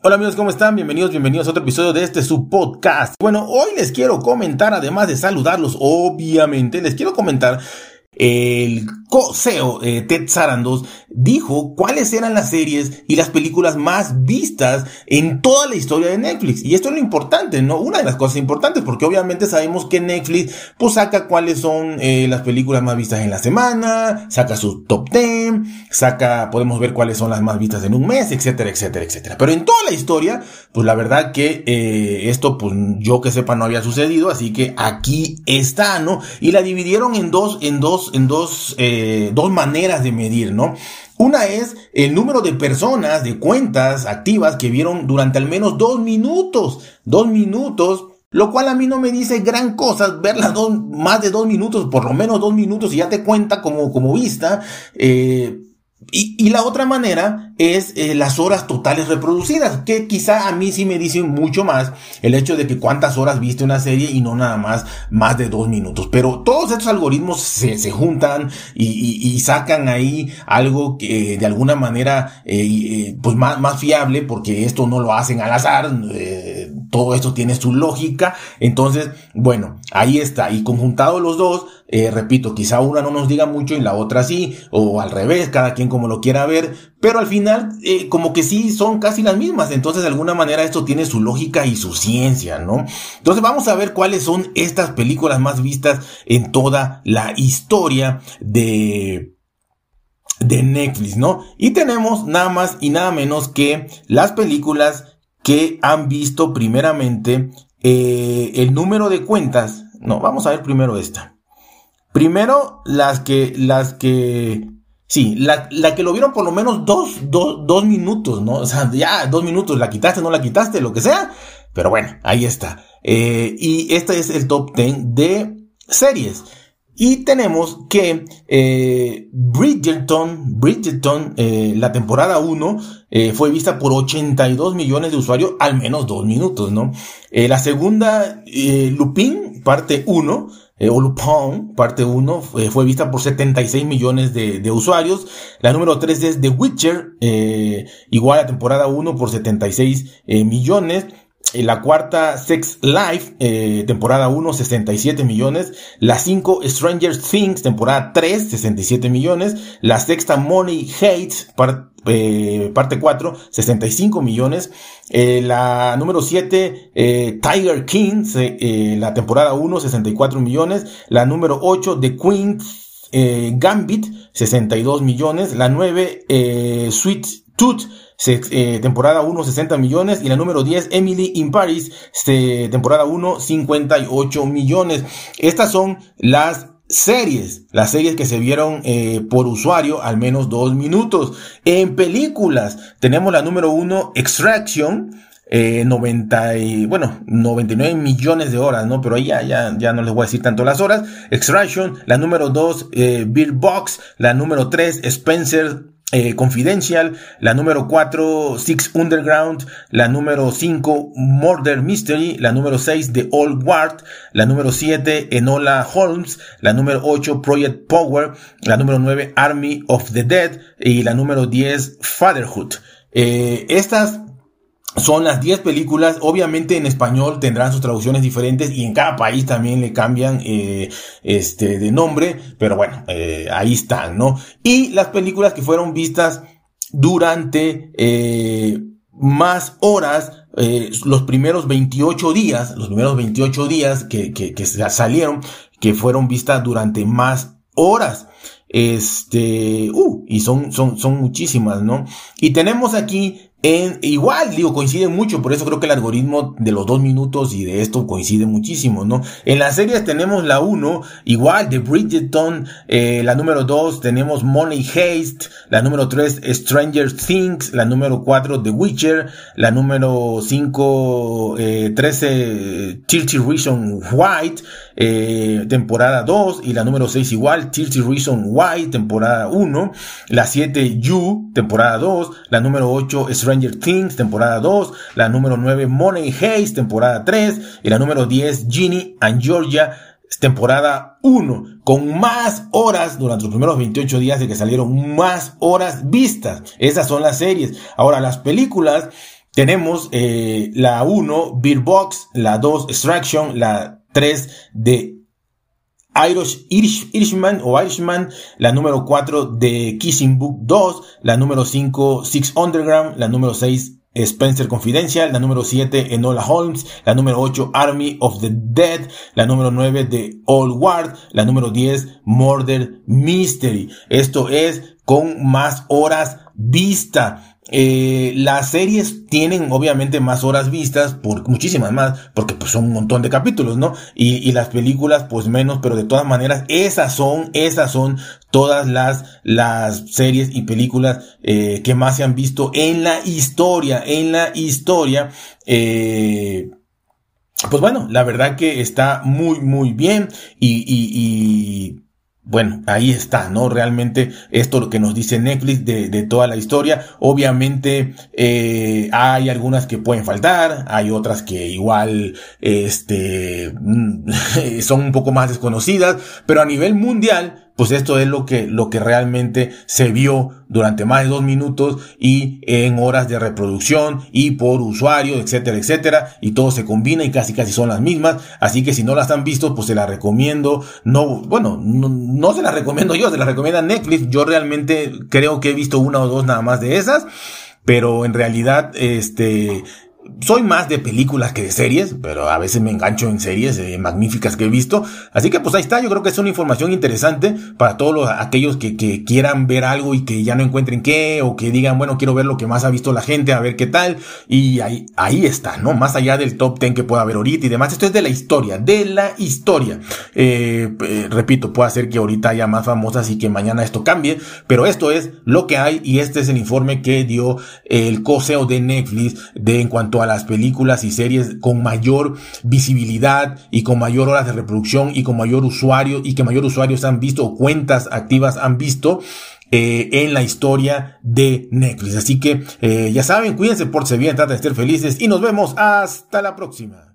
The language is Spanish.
Hola amigos, ¿cómo están? Bienvenidos, bienvenidos a otro episodio de este su podcast. Bueno, hoy les quiero comentar, además de saludarlos, obviamente, les quiero comentar el co-CEO eh, Ted Sarandos dijo cuáles eran las series y las películas más vistas en toda la historia de Netflix. Y esto es lo importante, ¿no? Una de las cosas importantes, porque obviamente sabemos que Netflix pues saca cuáles son eh, las películas más vistas en la semana, saca su top 10, saca, podemos ver cuáles son las más vistas en un mes, etcétera, etcétera, etcétera. Pero en toda la historia, pues la verdad que eh, esto, pues yo que sepa no había sucedido, así que aquí está, ¿no? Y la dividieron en dos, en dos, en dos, eh, dos maneras de medir, ¿no? Una es el número de personas, de cuentas activas que vieron durante al menos dos minutos, dos minutos, lo cual a mí no me dice gran cosa, verla dos, más de dos minutos, por lo menos dos minutos y ya te cuenta como, como vista, eh, y, y, la otra manera es eh, las horas totales reproducidas, que quizá a mí sí me dicen mucho más el hecho de que cuántas horas viste una serie y no nada más más de dos minutos. Pero todos estos algoritmos se, se juntan y, y, y, sacan ahí algo que de alguna manera eh, eh, pues más, más fiable porque esto no lo hacen al azar. Eh, todo esto tiene su lógica. Entonces, bueno, ahí está. Y conjuntado los dos, eh, repito, quizá una no nos diga mucho y la otra sí, o al revés, cada quien como lo quiera ver, pero al final eh, como que sí son casi las mismas, entonces de alguna manera esto tiene su lógica y su ciencia, ¿no? Entonces vamos a ver cuáles son estas películas más vistas en toda la historia de de Netflix, ¿no? Y tenemos nada más y nada menos que las películas que han visto primeramente eh, el número de cuentas. No, vamos a ver primero esta. Primero, las que, las que, sí, la, la que lo vieron por lo menos dos, dos, dos minutos, ¿no? O sea, ya, dos minutos, la quitaste, no la quitaste, lo que sea. Pero bueno, ahí está. Eh, y este es el top 10 de series. Y tenemos que eh, Bridgerton, Bridgerton, eh, la temporada 1 eh, fue vista por 82 millones de usuarios, al menos dos minutos, ¿no? Eh, la segunda, eh, Lupin, parte 1, eh, o parte 1, eh, fue vista por 76 millones de, usuarios. La número 3 es The Witcher, eh, igual a temporada 1 por 76 eh, millones. La cuarta, Sex Life, eh, temporada 1, 67 millones. La 5, Stranger Things, temporada 3, 67 millones. La sexta, Money Hates, par, eh, parte 4, 65 millones. Eh, la número 7, eh, Tiger King, la temporada 1, 64 millones. La número 8, The Queen Gambit, 62 millones. La 9, Sweet Tooth, eh, temporada 1, 60 millones. Y la número 10, Emily in Paris, se, temporada 1, 58 millones. Estas son las series, las series que se vieron eh, por usuario al menos dos minutos. En películas tenemos la número 1, Extraction. Eh, 90 y, bueno, 99 millones de horas, ¿no? Pero ahí ya, ya, ya no les voy a decir tanto las horas. Extraction, la número 2, eh, Beer Box, la número 3, Spencer eh, Confidential, la número 4 Six Underground, la número 5 Murder Mystery, la número 6 The Old Guard, la número 7 Enola Holmes, la número 8 Project Power, la número 9 Army of the Dead y la número 10 Fatherhood. Eh, estas son las 10 películas, obviamente en español tendrán sus traducciones diferentes y en cada país también le cambian eh, este de nombre, pero bueno, eh, ahí están, ¿no? Y las películas que fueron vistas durante eh, más horas, eh, los primeros 28 días, los primeros 28 días que, que, que salieron, que fueron vistas durante más horas. Este, uh, y son, son, son muchísimas, ¿no? Y tenemos aquí en, igual, digo, coincide mucho, por eso creo que el algoritmo de los dos minutos y de esto coincide muchísimo, ¿no? En las series tenemos la 1, igual, de Bridgerton, eh, la número 2 tenemos Money Haste, la número 3 Stranger Things, la número 4 The Witcher, la número 5 eh, 13 Tilty Reason White, eh, temporada 2, y la número 6 igual, Tilty Reason White, temporada 1, la 7 You, temporada 2, la número 8 Stranger Things, temporada 2, la número 9 Money Haze, temporada 3, y la número 10 Ginny and Georgia, temporada 1, con más horas durante los primeros 28 días de que salieron más horas vistas. Esas son las series. Ahora, las películas tenemos eh, la 1, Beer Box, la 2, Extraction, la 3 de Irish, Irishman o Irishman, la número 4 de Kissing Book 2, la número 5 Six Underground, la número 6 Spencer Confidential, la número 7 Enola Holmes, la número 8 Army of the Dead, la número 9 de Old Ward, la número 10 Murder Mystery. Esto es con más horas vista. Eh, las series tienen obviamente más horas vistas, por muchísimas más, porque pues son un montón de capítulos, ¿no? Y, y, las películas pues menos, pero de todas maneras esas son, esas son todas las, las series y películas eh, que más se han visto en la historia, en la historia. Eh, pues bueno, la verdad que está muy, muy bien y, y, y bueno, ahí está, ¿no? Realmente esto lo que nos dice Netflix de, de toda la historia. Obviamente eh, hay algunas que pueden faltar, hay otras que igual este, son un poco más desconocidas, pero a nivel mundial pues esto es lo que, lo que realmente se vio durante más de dos minutos y en horas de reproducción y por usuario, etcétera, etcétera, y todo se combina y casi casi son las mismas, así que si no las han visto, pues se las recomiendo, no, bueno, no, no se las recomiendo yo, se las recomienda Netflix, yo realmente creo que he visto una o dos nada más de esas, pero en realidad, este, soy más de películas que de series, pero a veces me engancho en series eh, magníficas que he visto. Así que pues ahí está, yo creo que es una información interesante para todos los, aquellos que, que, quieran ver algo y que ya no encuentren qué, o que digan, bueno, quiero ver lo que más ha visto la gente, a ver qué tal. Y ahí, ahí está, ¿no? Más allá del top 10 que pueda haber ahorita y demás. Esto es de la historia, de la historia. Eh, eh, repito, puede ser que ahorita haya más famosas y que mañana esto cambie, pero esto es lo que hay y este es el informe que dio el coseo de Netflix de en cuanto a las películas y series con mayor visibilidad y con mayor horas de reproducción y con mayor usuario y que mayor usuarios han visto o cuentas activas han visto eh, en la historia de Netflix. Así que eh, ya saben, cuídense, por bien, traten de estar felices y nos vemos hasta la próxima.